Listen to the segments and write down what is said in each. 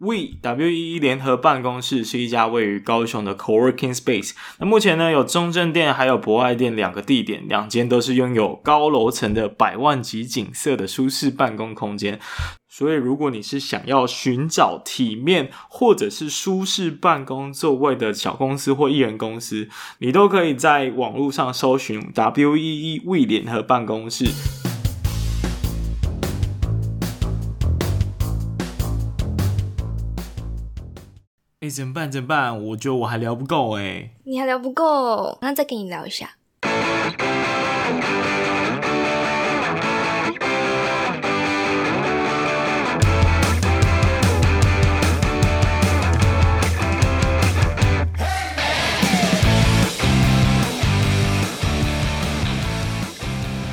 We W E 联合办公室是一家位于高雄的 Coworking Space。那目前呢，有中正店还有博爱店两个地点，两间都是拥有高楼层的百万级景色的舒适办公空间。所以，如果你是想要寻找体面或者是舒适办公座位的小公司或艺人公司，你都可以在网络上搜寻 W E E We 联合办公室。哎，怎么办？怎么办？我觉得我还聊不够哎。你还聊不够，那再跟你聊一下。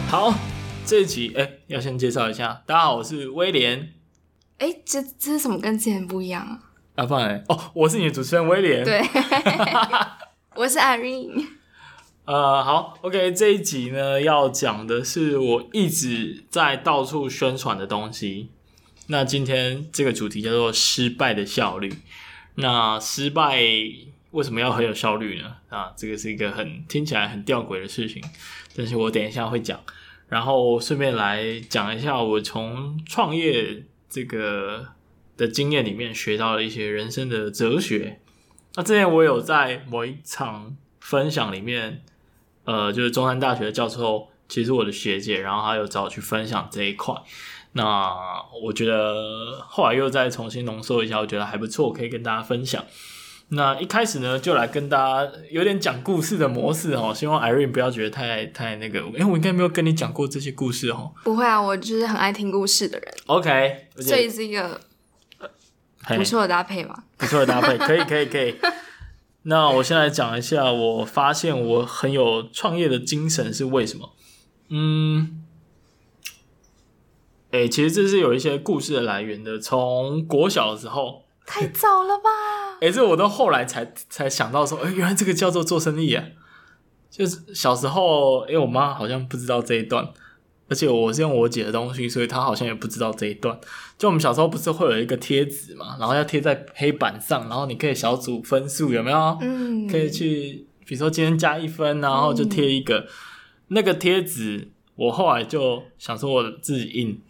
好，这一集哎，要先介绍一下。大家好，我是威廉。哎，这这是什么跟之前不一样啊？阿放哎，哦，我是你的主持人威廉。对，我是 Irene。呃，好，OK，这一集呢要讲的是我一直在到处宣传的东西。那今天这个主题叫做失败的效率。那失败为什么要很有效率呢？啊，这个是一个很听起来很吊诡的事情，但是我等一下会讲。然后顺便来讲一下我从创业这个。的经验里面学到了一些人生的哲学。那之前我有在某一场分享里面，呃，就是中山大学的教授，其实我的学姐，然后她有找我去分享这一块。那我觉得后来又再重新浓缩一下，我觉得还不错，可以跟大家分享。那一开始呢，就来跟大家有点讲故事的模式哦，希望 Irene 不要觉得太太那个，因为我应该没有跟你讲过这些故事哦。不会啊，我就是很爱听故事的人。OK，这也是一个。不错的搭配吧？不错的搭配，可以，可以，可以。那我先来讲一下，我发现我很有创业的精神是为什么？嗯，哎、欸，其实这是有一些故事的来源的。从国小的时候，太早了吧？哎、欸，这我都后来才才想到说，哎、欸，原来这个叫做做生意啊。就是小时候，因为我妈好像不知道这一段。而且我是用我姐的东西，所以她好像也不知道这一段。就我们小时候不是会有一个贴纸嘛，然后要贴在黑板上，然后你可以小组分数，有没有？嗯，可以去，比如说今天加一分，然后就贴一个、嗯、那个贴纸。我后来就想说，我自己印，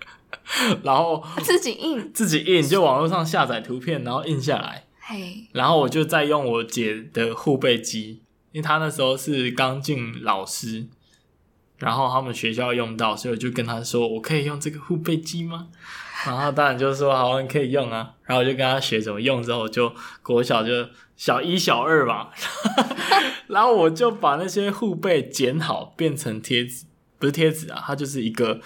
然后自己印，自己印，就网络上下载图片，然后印下来。嘿，然后我就再用我姐的护背机，因为她那时候是刚进老师。然后他们学校用到，所以我就跟他说：“我可以用这个护背机吗？”然后当然就说：“好，你可以用啊。”然后我就跟他学怎么用，之后就国小就小一、小二吧。然后我就把那些护背剪好，变成贴纸，不是贴纸啊，它就是一个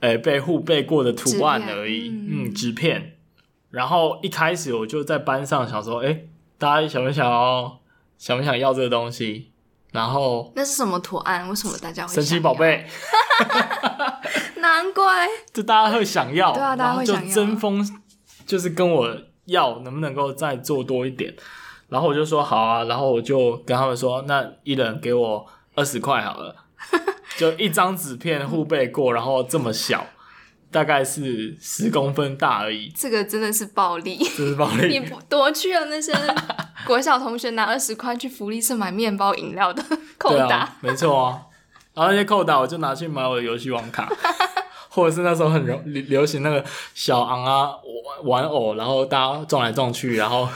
诶被护背过的图案而已。嗯，嗯，纸片。然后一开始我就在班上想说：“诶，大家想不想要？想不想要这个东西？”然后那是什么图案？为什么大家会？神奇宝贝，难怪，就大家会想要，对啊，大家会想要，争锋，就是跟我要，能不能够再做多一点？然后我就说好啊，然后我就跟他们说，那一人给我二十块好了，就一张纸片互背过，然后这么小。大概是十公分大而已。这个真的是暴利，这是暴利。你夺去了那些 国小同学拿二十块去福利社买面包饮料的扣打。啊、没错啊，然后那些扣打我就拿去买我的游戏网卡，或者是那时候很流流行那个小昂啊玩偶，然后大家撞来撞去，然后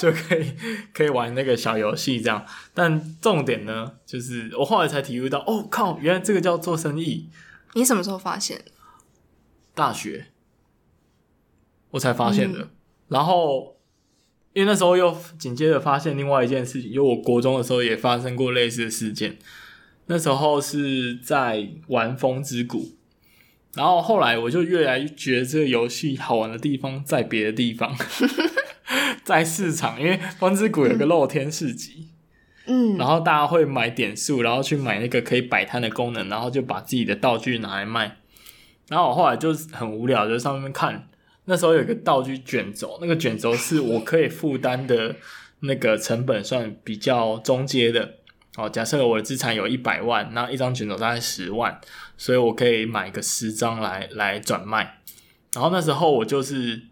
就可以可以玩那个小游戏这样。但重点呢，就是我后来才体会到，哦靠，原来这个叫做生意。你什么时候发现？大学，我才发现的。嗯、然后，因为那时候又紧接着发现另外一件事情，因为我国中的时候也发生过类似的事件。那时候是在玩《风之谷》，然后后来我就越来越觉得这个游戏好玩的地方在别的地方，在市场，因为《风之谷》有个露天市集，嗯，然后大家会买点数，然后去买那个可以摆摊的功能，然后就把自己的道具拿来卖。然后我后来就很无聊，就上面看，那时候有一个道具卷轴，那个卷轴是我可以负担的那个成本算比较中阶的。哦，假设我的资产有一百万，那一张卷轴大概十万，所以我可以买个十张来来转卖。然后那时候我就是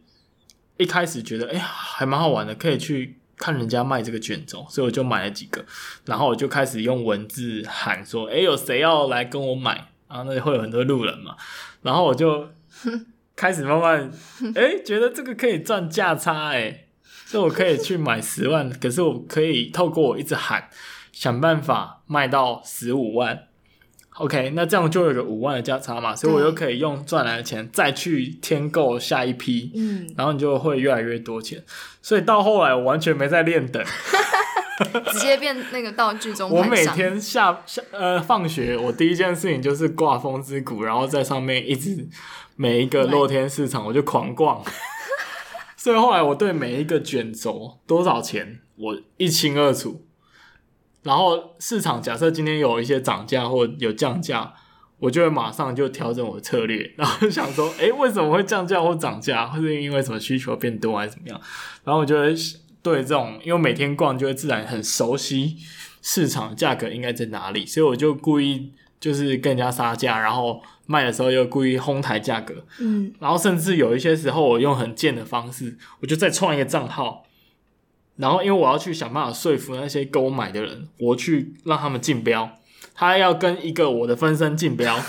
一开始觉得哎、欸、还蛮好玩的，可以去看人家卖这个卷轴，所以我就买了几个，然后我就开始用文字喊说，哎、有谁要来跟我买？然后那里会有很多路人嘛，然后我就 开始慢慢哎、欸、觉得这个可以赚价差哎、欸，所以我可以去买十万，可是我可以透过我一直喊，想办法卖到十五万。OK，那这样就有个五万的价差嘛，所以我又可以用赚来的钱再去添购下一批，嗯，然后你就会越来越多钱。所以到后来我完全没在练等，直接变那个道具中。我每天下下呃放学，我第一件事情就是挂风之谷，然后在上面一直每一个露天市场我就狂逛。所以后来我对每一个卷轴多少钱我一清二楚。然后市场假设今天有一些涨价或有降价，我就会马上就调整我的策略，然后想说，诶，为什么会降价或涨价？或是因为什么需求变多还是怎么样？然后我就会对这种，因为每天逛就会自然很熟悉市场价格应该在哪里，所以我就故意就是跟人家杀价，然后卖的时候又故意哄抬价格，嗯，然后甚至有一些时候我用很贱的方式，我就再创一个账号。然后，因为我要去想办法说服那些跟我买的人，我去让他们竞标，他要跟一个我的分身竞标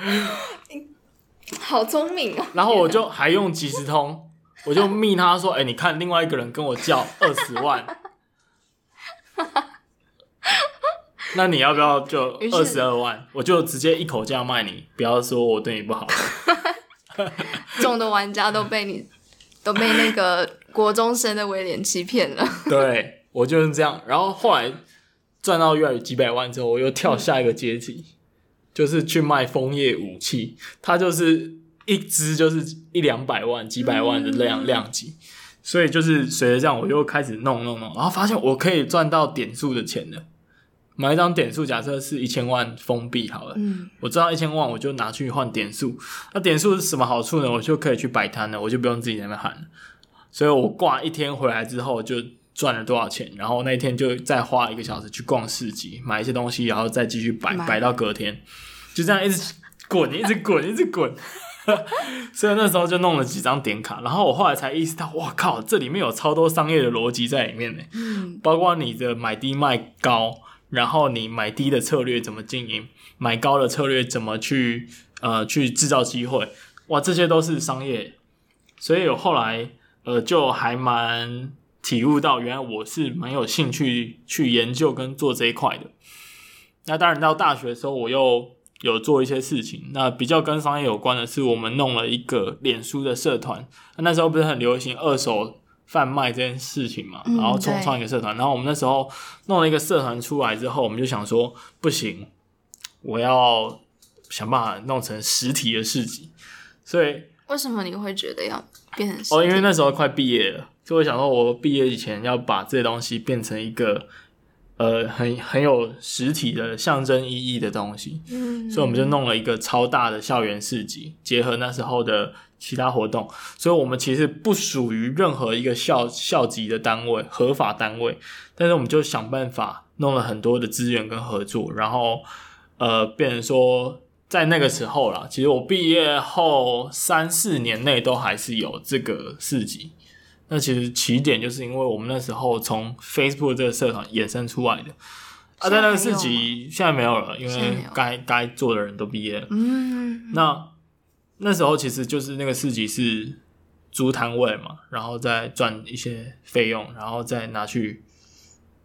好聪明哦！然后我就还用即时通，我就密他说：“哎，你看，另外一个人跟我叫二十万，那你要不要就二十二万？我就直接一口价卖你，不要说我对你不好。”众的玩家都被你都被那个。国中生的威廉欺骗了，对，我就是这样。然后后来赚到越来越几百万之后，我又跳下一个阶级，嗯、就是去卖枫叶武器。他就是一支就是一两百万、几百万的量、嗯、量级，所以就是随着这样，我又开始弄弄弄，然后发现我可以赚到点数的钱了。买一张点数，假设是一千万封闭好了，嗯，我赚到一千万，我就拿去换点数。那点数是什么好处呢？我就可以去摆摊了，我就不用自己在那边喊了。所以我挂一天回来之后就赚了多少钱，然后那一天就再花一个小时去逛市集，买一些东西，然后再继续摆摆到隔天，就这样一直滚，一直滚，一直滚。所以那时候就弄了几张点卡，然后我后来才意识到，哇靠，这里面有超多商业的逻辑在里面呢。嗯，包括你的买低卖高，然后你买低的策略怎么经营，买高的策略怎么去呃去制造机会，哇，这些都是商业。所以我后来。呃，就还蛮体悟到，原来我是蛮有兴趣去研究跟做这一块的。那当然，到大学的时候，我又有做一些事情。那比较跟商业有关的是，我们弄了一个脸书的社团。那时候不是很流行二手贩卖这件事情嘛，然后重创一个社团。然后我们那时候弄了一个社团出来之后，我们就想说，不行，我要想办法弄成实体的市集。所以。为什么你会觉得要变成哦？因为那时候快毕业了，就会想说，我毕业以前要把这些东西变成一个呃很很有实体的象征意义的东西。嗯，所以我们就弄了一个超大的校园市集，结合那时候的其他活动。所以我们其实不属于任何一个校校级的单位、合法单位，但是我们就想办法弄了很多的资源跟合作，然后呃，变成说。在那个时候啦，其实我毕业后三四年内都还是有这个市集。那其实起点就是因为我们那时候从 Facebook 这个社团衍生出来的。啊，在那个市集现在没有了，因为该该做的人都毕业了。嗯。那那时候其实就是那个市集是租摊位嘛，然后再赚一些费用，然后再拿去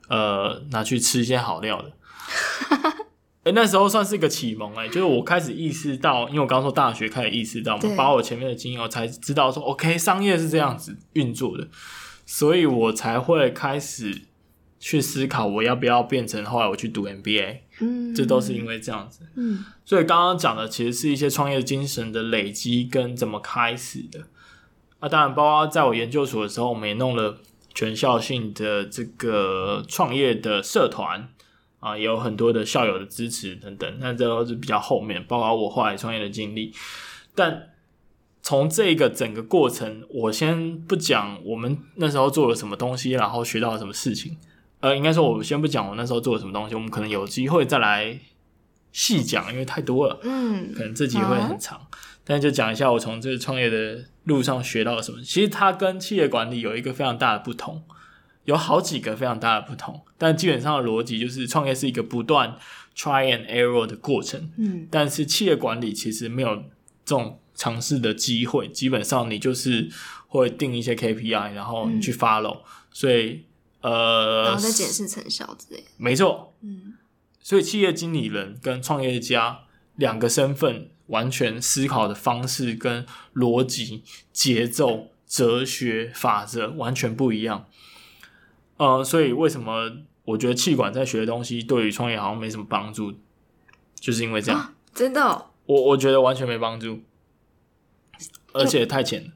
呃拿去吃一些好料的。哎、欸，那时候算是一个启蒙哎、欸，就是我开始意识到，因为我刚说大学开始意识到嘛，把我前面的经验，我才知道说，OK，商业是这样子运作的，所以我才会开始去思考我要不要变成后来我去读 MBA，嗯，这都是因为这样子，嗯，所以刚刚讲的其实是一些创业精神的累积跟怎么开始的，啊，当然包括在我研究所的时候，我们也弄了全校性的这个创业的社团。啊，也有很多的校友的支持等等，那这都是比较后面，包括我后来创业的经历。但从这个整个过程，我先不讲我们那时候做了什么东西，然后学到了什么事情。呃，应该说，我先不讲我那时候做了什么东西，我们可能有机会再来细讲，因为太多了。嗯，可能这集会很长。但就讲一下我从这个创业的路上学到了什么。其实它跟企业管理有一个非常大的不同，有好几个非常大的不同，但基本上的逻辑就是创业是一个不断 try and error 的过程。嗯，但是企业管理其实没有这种尝试的机会，基本上你就是会定一些 KPI，然后你去 follow，、嗯、所以呃，然后再检视成效之类的。没错，嗯，所以企业经理人跟创业家两个身份，完全思考的方式跟逻辑、节奏、哲学、法则完全不一样。呃，所以为什么我觉得气管在学的东西对于创业好像没什么帮助，就是因为这样。啊、真的、哦？我我觉得完全没帮助，而且太浅。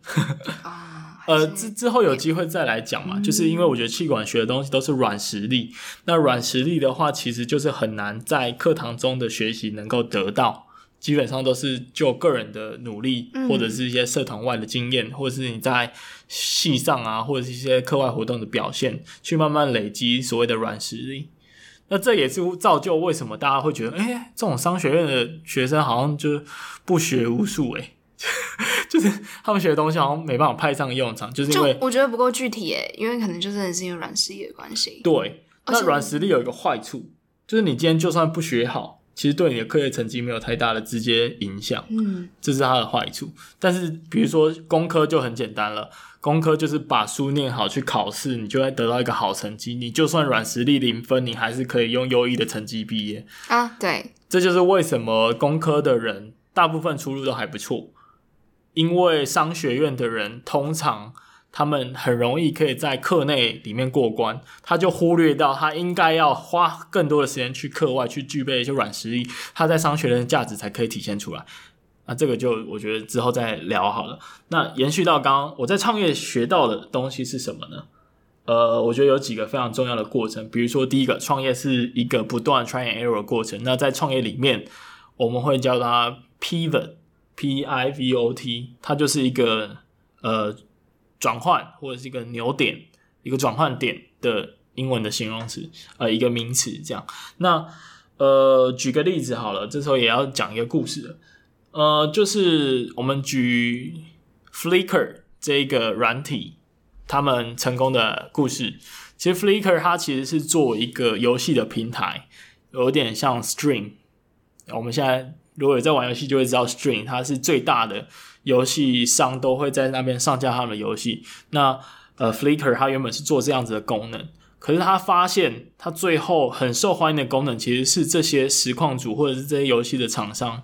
啊，呃，之之后有机会再来讲嘛，嗯、就是因为我觉得气管学的东西都是软实力，那软实力的话，其实就是很难在课堂中的学习能够得到。基本上都是就个人的努力，或者是一些社团外的经验，嗯、或者是你在系上啊，或者是一些课外活动的表现，去慢慢累积所谓的软实力。那这也是造就为什么大家会觉得，哎、欸，这种商学院的学生好像就不学无术，哎，就是他们学的东西好像没办法派上用场，就是因为我觉得不够具体，哎，因为可能就真的是因为软实力的关系。对，那软实力有一个坏处，就是你今天就算不学好。其实对你的课业成绩没有太大的直接影响，嗯，这是它的坏处。但是比如说工科就很简单了，工科就是把书念好去考试，你就会得到一个好成绩。你就算软实力零分，你还是可以用优异的成绩毕业啊。对，这就是为什么工科的人大部分出路都还不错，因为商学院的人通常。他们很容易可以在课内里面过关，他就忽略到他应该要花更多的时间去课外去具备一些软实力，他在商学院的价值才可以体现出来。那这个就我觉得之后再聊好了。那延续到刚刚我在创业学到的东西是什么呢？呃，我觉得有几个非常重要的过程，比如说第一个，创业是一个不断 try error 的过程。那在创业里面，我们会叫它 pivot，p i v o t，它就是一个呃。转换或者是一个扭点，一个转换点的英文的形容词，呃，一个名词这样。那呃，举个例子好了，这时候也要讲一个故事了。呃，就是我们举 Flickr 这一个软体，他们成功的故事。其实 Flickr 它其实是做一个游戏的平台，有点像 Stream。我们现在如果有在玩游戏，就会知道 Stream，它是最大的。游戏商都会在那边上架他们的游戏。那呃，Flickr 它原本是做这样子的功能，可是他发现他最后很受欢迎的功能其实是这些实况主或者是这些游戏的厂商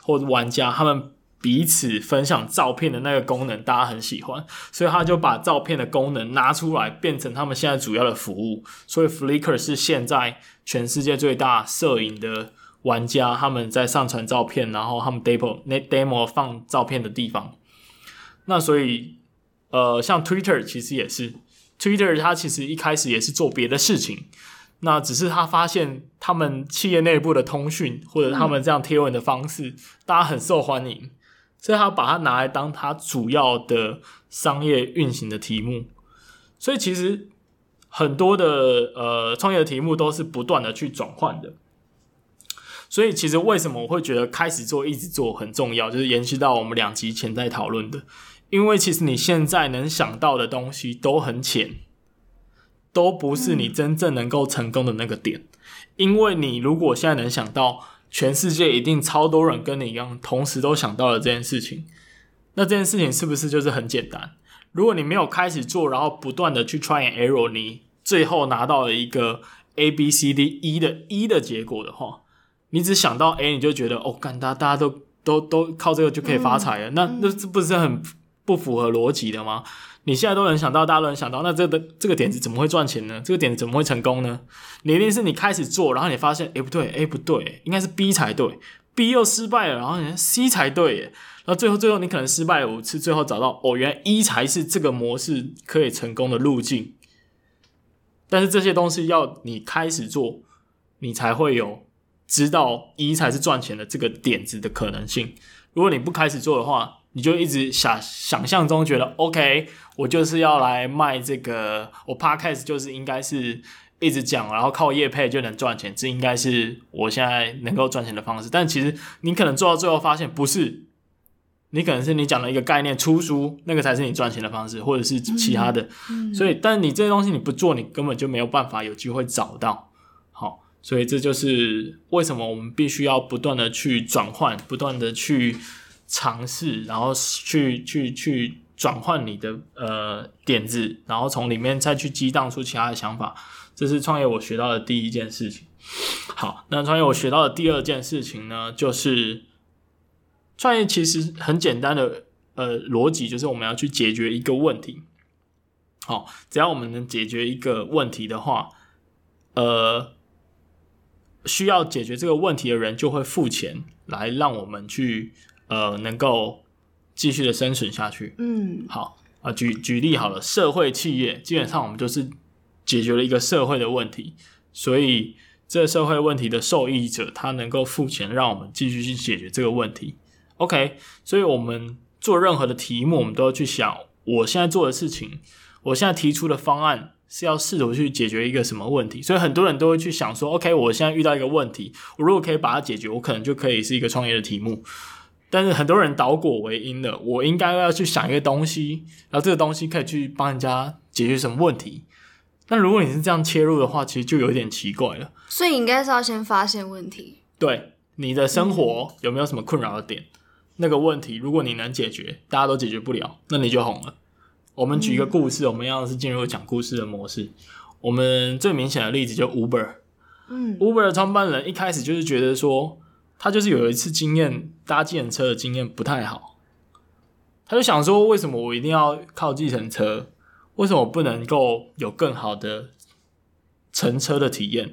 或者玩家他们彼此分享照片的那个功能，大家很喜欢，所以他就把照片的功能拿出来变成他们现在主要的服务。所以 Flickr 是现在全世界最大摄影的。玩家他们在上传照片，然后他们 demo 那 demo 放照片的地方。那所以，呃，像 Twitter 其实也是，Twitter 它其实一开始也是做别的事情，那只是他发现他们企业内部的通讯或者他们这样贴文的方式，大家很受欢迎，所以他把它拿来当他主要的商业运行的题目。所以其实很多的呃创业的题目都是不断的去转换的。所以，其实为什么我会觉得开始做、一直做很重要，就是延续到我们两集前在讨论的。因为其实你现在能想到的东西都很浅，都不是你真正能够成功的那个点。因为你如果现在能想到，全世界一定超多人跟你一样，同时都想到了这件事情，那这件事情是不是就是很简单？如果你没有开始做，然后不断的去 try and error，你最后拿到了一个 A、B、C、D、E 的 E 的结果的话。你只想到 A，你就觉得哦，干，大大家都都都靠这个就可以发财了，嗯、那那这不是很不符合逻辑的吗？你现在都能想到，大家都能想到，那这个这个点子怎么会赚钱呢？这个点子怎么会成功呢？你一定是你开始做，然后你发现，哎，不对，A 不对，应该是 B 才对，B 又失败了，然后你 C 才对，然后最后最后你可能失败了五次，最后找到哦，原来 E 才是这个模式可以成功的路径。但是这些东西要你开始做，你才会有。知道一才是赚钱的这个点子的可能性。如果你不开始做的话，你就一直想想象中觉得 OK，我就是要来卖这个，我 Podcast 就是应该是一直讲，然后靠业配就能赚钱，这应该是我现在能够赚钱的方式。但其实你可能做到最后发现不是，你可能是你讲的一个概念出书，那个才是你赚钱的方式，或者是其他的。嗯嗯、所以，但你这些东西你不做，你根本就没有办法有机会找到。所以这就是为什么我们必须要不断的去转换，不断的去尝试，然后去去去转换你的呃点子，然后从里面再去激荡出其他的想法。这是创业我学到的第一件事情。好，那创业我学到的第二件事情呢，就是。创业其实很简单的，呃，逻辑就是我们要去解决一个问题。好，只要我们能解决一个问题的话，呃，需要解决这个问题的人就会付钱来让我们去，呃，能够继续的生存下去。嗯，好啊，举举例好了，社会企业基本上我们就是解决了一个社会的问题，所以这社会问题的受益者他能够付钱让我们继续去解决这个问题。OK，所以我们做任何的题目，我们都要去想，我现在做的事情，我现在提出的方案是要试图去解决一个什么问题。所以很多人都会去想说，OK，我现在遇到一个问题，我如果可以把它解决，我可能就可以是一个创业的题目。但是很多人倒果为因的，我应该要去想一个东西，然后这个东西可以去帮人家解决什么问题。那如果你是这样切入的话，其实就有点奇怪了。所以应该是要先发现问题。对，你的生活有没有什么困扰的点？嗯那个问题，如果你能解决，大家都解决不了，那你就红了。我们举一个故事，嗯、我们要是进入讲故事的模式。我们最明显的例子就 Uber，嗯，Uber 的创办人一开始就是觉得说，他就是有一次经验搭计程车的经验不太好，他就想说，为什么我一定要靠计程车？为什么我不能够有更好的乘车的体验？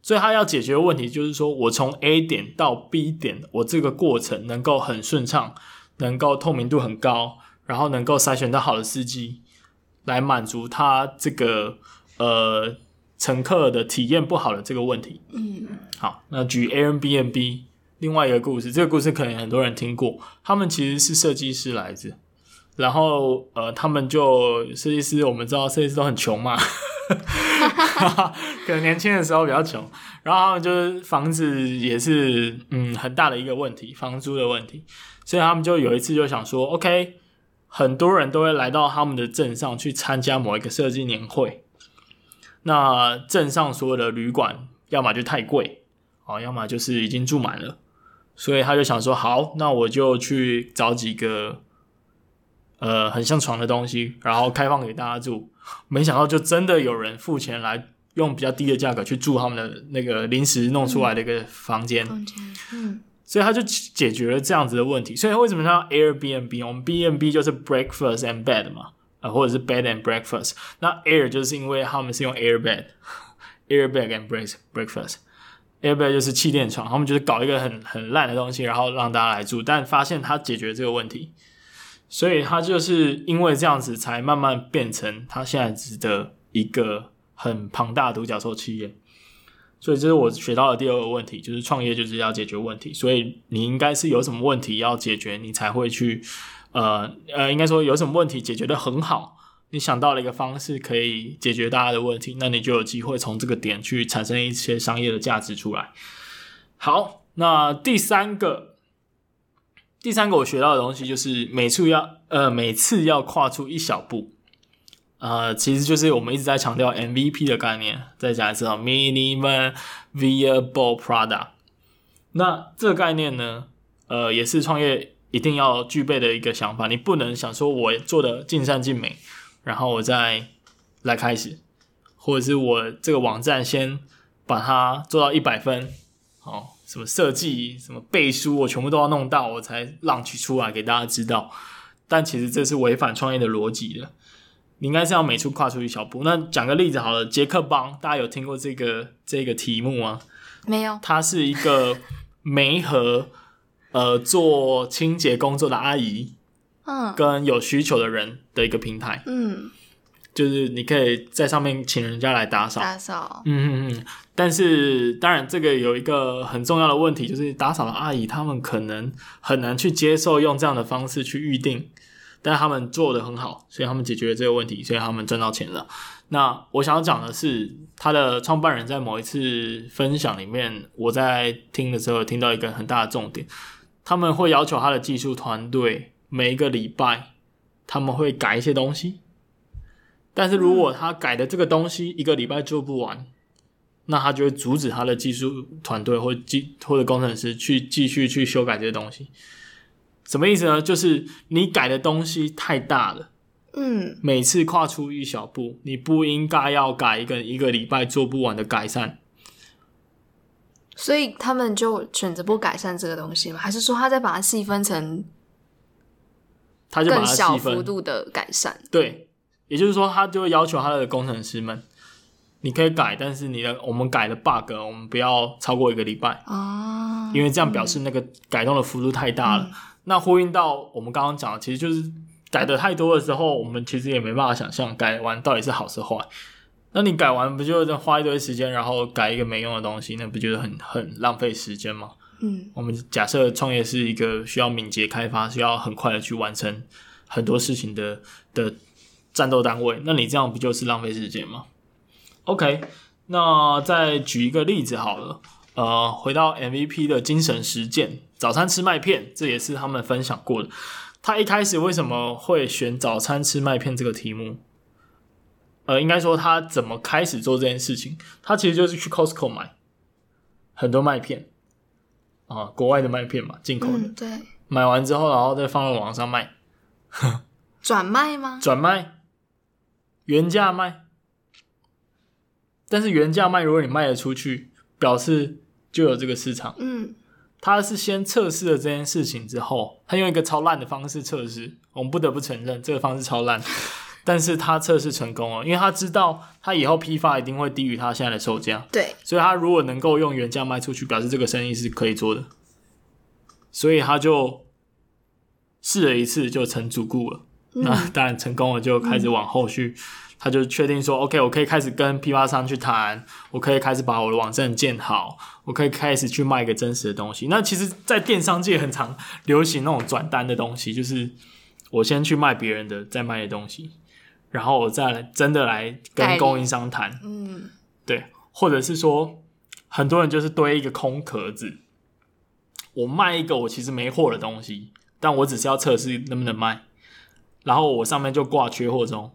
所以他要解决的问题就是说，我从 A 点到 B 点，我这个过程能够很顺畅，能够透明度很高，然后能够筛选到好的司机，来满足他这个呃乘客的体验不好的这个问题。嗯，好，那举 Airbnb 另外一个故事，这个故事可能很多人听过，他们其实是设计师来着，然后呃，他们就设计师，我们知道设计师都很穷嘛。可能年轻的时候比较穷，然后他们就是房子也是嗯很大的一个问题，房租的问题，所以他们就有一次就想说，OK，很多人都会来到他们的镇上去参加某一个设计年会，那镇上所有的旅馆要么就太贵，哦，要么就是已经住满了，所以他就想说，好，那我就去找几个呃很像床的东西，然后开放给大家住。没想到，就真的有人付钱来用比较低的价格去住他们的那个临时弄出来的一个房间。房间，所以他就解决了这样子的问题。所以为什么叫 Airbnb？我们 B&B 就是 breakfast and bed 嘛，啊，或者是 bed and breakfast。那 Air 就是因为他们是用 air bed，air bed and break breakfast。air bed 就是气垫床，他们就是搞一个很很烂的东西，然后让大家来住，但发现他解决这个问题。所以他就是因为这样子，才慢慢变成他现在值的一个很庞大的独角兽企业。所以这是我学到的第二个问题，就是创业就是要解决问题。所以你应该是有什么问题要解决，你才会去呃呃，应该说有什么问题解决的很好，你想到了一个方式可以解决大家的问题，那你就有机会从这个点去产生一些商业的价值出来。好，那第三个。第三个我学到的东西就是每次要呃每次要跨出一小步，呃，其实就是我们一直在强调 MVP 的概念，再讲一次啊，Minimum Viable Product。那这个概念呢，呃，也是创业一定要具备的一个想法。你不能想说我做的尽善尽美，然后我再来开始，或者是我这个网站先把它做到一百分，哦。什么设计、什么背书，我全部都要弄到，我才 launch 出来给大家知道。但其实这是违反创业的逻辑的。你应该是要每处跨出一小步。那讲个例子好了，杰克邦，大家有听过这个这个题目吗？没有。它是一个 媒和呃做清洁工作的阿姨，嗯，跟有需求的人的一个平台，嗯。就是你可以在上面请人家来打扫，打扫，嗯嗯嗯。但是当然，这个有一个很重要的问题，就是打扫的阿姨他们可能很难去接受用这样的方式去预定，但他们做得很好，所以他们解决了这个问题，所以他们赚到钱了。那我想要讲的是，他的创办人在某一次分享里面，我在听的时候听到一个很大的重点，他们会要求他的技术团队每一个礼拜他们会改一些东西，但是如果他改的这个东西一个礼拜做不完，那他就会阻止他的技术团队或技或者工程师去继续去修改这些东西。什么意思呢？就是你改的东西太大了，嗯，每次跨出一小步，你不应该要改一个一个礼拜做不完的改善。所以他们就选择不改善这个东西吗？还是说他再把它细分成，他就把它更小幅度的改善？对，也就是说，他就会要求他的工程师们，你可以改，但是你的我们改的 bug，我们不要超过一个礼拜啊，因为这样表示那个改动的幅度太大了。嗯、那呼应到我们刚刚讲的，其实就是改的太多的时候，我们其实也没办法想象改完到底是好是坏。那你改完不就花一堆时间，然后改一个没用的东西，那不就是很很浪费时间吗？嗯，我们假设创业是一个需要敏捷开发，需要很快的去完成很多事情的的战斗单位，那你这样不就是浪费时间吗？OK，那再举一个例子好了，呃，回到 MVP 的精神实践，早餐吃麦片，这也是他们分享过的。他一开始为什么会选早餐吃麦片这个题目？呃，应该说他怎么开始做这件事情？他其实就是去 Costco 买很多麦片啊，国外的麦片嘛，进口的。嗯，对。买完之后，然后再放到网上卖，转卖吗？转卖，原价卖。但是原价卖，如果你卖得出去，表示就有这个市场。嗯。他是先测试了这件事情之后，他用一个超烂的方式测试，我们不得不承认这个方式超烂。但是他测试成功了，因为他知道他以后批发一定会低于他现在的售价。对，所以他如果能够用原价卖出去，表示这个生意是可以做的。所以他就试了一次就成主顾了。嗯、那当然成功了，就开始往后续，嗯、他就确定说：“OK，我可以开始跟批发商去谈，我可以开始把我的网站建好，我可以开始去卖一个真实的东西。”那其实，在电商界很常流行那种转单的东西，就是我先去卖别人的，再卖的东西。然后我再来真的来跟供应商谈，嗯，对，或者是说，很多人就是堆一个空壳子，我卖一个我其实没货的东西，但我只是要测试能不能卖，然后我上面就挂缺货中，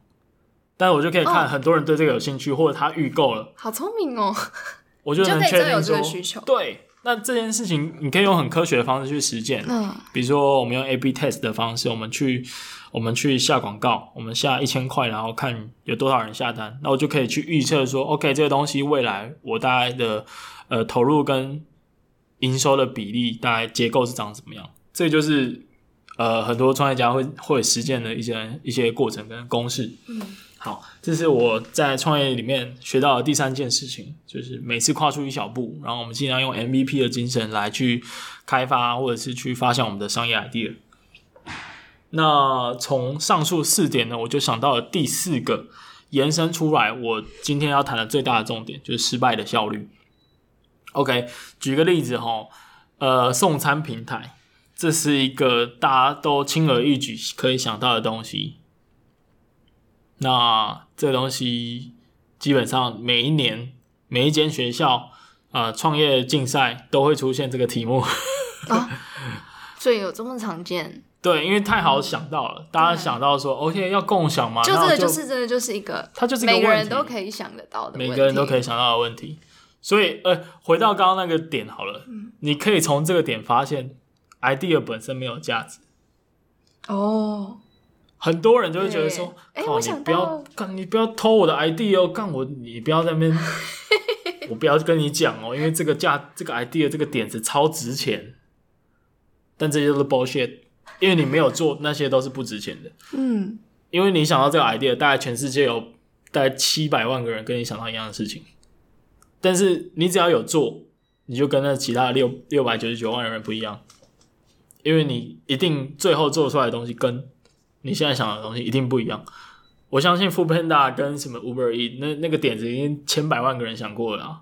但我就可以看很多人对这个有兴趣，哦、或者他预购了，好聪明哦，我就能确定说，需求对，那这件事情你可以用很科学的方式去实践，嗯，比如说我们用 A/B test 的方式，我们去。我们去下广告，我们下一千块，然后看有多少人下单，那我就可以去预测说，OK，这个东西未来我大概的呃投入跟营收的比例大概结构是长怎么样？这就是呃很多创业家会会实践的一些一些过程跟公式。嗯，好，这是我在创业里面学到的第三件事情，就是每次跨出一小步，然后我们尽量用 MVP 的精神来去开发或者是去发现我们的商业 idea。那从上述四点呢，我就想到了第四个延伸出来，我今天要谈的最大的重点就是失败的效率。OK，举个例子哈，呃，送餐平台，这是一个大家都轻而易举可以想到的东西。那这个东西基本上每一年每一间学校啊创业竞赛都会出现这个题目啊，所以有这么常见。对，因为太好想到了，嗯、大家想到说，OK，要共享嘛，就这个就是真的就是一个，它就是一个每个人都可以想得到的，每个人都可以想到的问题。所以，呃，回到刚刚那个点好了，嗯、你可以从这个点发现，idea 本身没有价值。哦，很多人就会觉得说，哎，靠，你不要干，你不要偷我的 idea 哦，干我，你不要在那边，我不要跟你讲哦，因为这个价，这个 idea，这个点子超值钱，但这些都是 bullshit。因为你没有做，那些都是不值钱的。嗯，因为你想到这个 idea，大概全世界有大概七百万个人跟你想到一样的事情，但是你只要有做，你就跟那其他六六百九十九万人不一样，因为你一定最后做出来的东西跟你现在想的东西一定不一样。我相信 Foodpanda 跟什么 Uber Eats 那那个点子已经千百万个人想过了啊。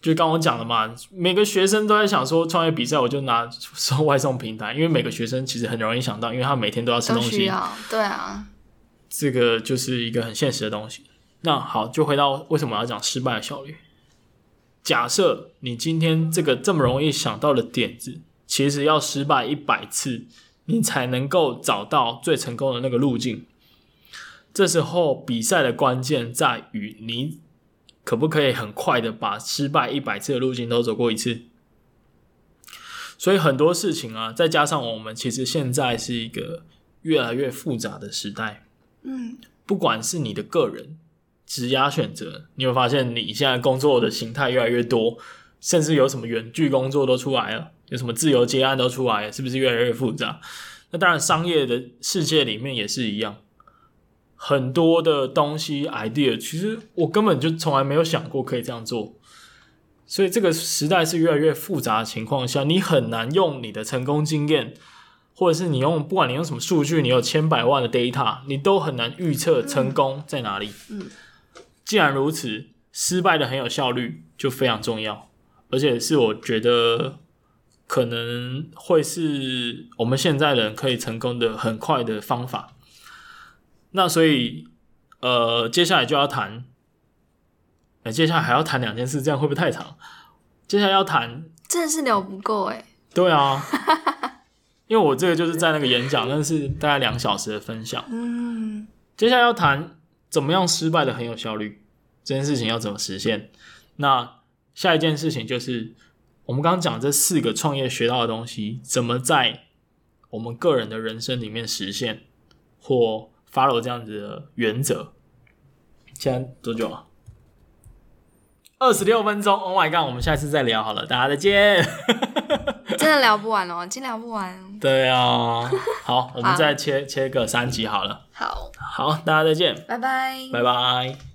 就刚我讲的嘛，每个学生都在想说创业比赛，我就拿送外送平台，因为每个学生其实很容易想到，因为他每天都要吃东西，对啊，这个就是一个很现实的东西。那好，就回到为什么要讲失败的效率。假设你今天这个这么容易想到的点子，其实要失败一百次，你才能够找到最成功的那个路径。这时候比赛的关键在于你可不可以很快的把失败一百次的路径都走过一次。所以很多事情啊，再加上我们其实现在是一个越来越复杂的时代，嗯，不管是你的个人职涯选择，你会发现你现在工作的形态越来越多，甚至有什么远距工作都出来了，有什么自由接案都出来了，是不是越来越复杂？那当然，商业的世界里面也是一样，很多的东西 idea，其实我根本就从来没有想过可以这样做。所以这个时代是越来越复杂的情况下，你很难用你的成功经验，或者是你用不管你用什么数据，你有千百万的 data，你都很难预测成功在哪里。嗯，既然如此，失败的很有效率就非常重要，而且是我觉得可能会是我们现在人可以成功的很快的方法。那所以，呃，接下来就要谈。那接下来还要谈两件事，这样会不会太长？接下来要谈，真的是聊不够哎。对啊，因为我这个就是在那个演讲，那是大概两小时的分享。嗯，接下来要谈怎么样失败的很有效率，这件事情要怎么实现？那下一件事情就是我们刚刚讲这四个创业学到的东西，怎么在我们个人的人生里面实现，或 follow 这样子的原则。现在多久啊？二十六分钟，Oh my god！我们下次再聊好了，大家再见。真的聊不完哦，今天聊不完。对啊，好，我们再切切个三集好了。好，好，大家再见，拜拜，拜拜。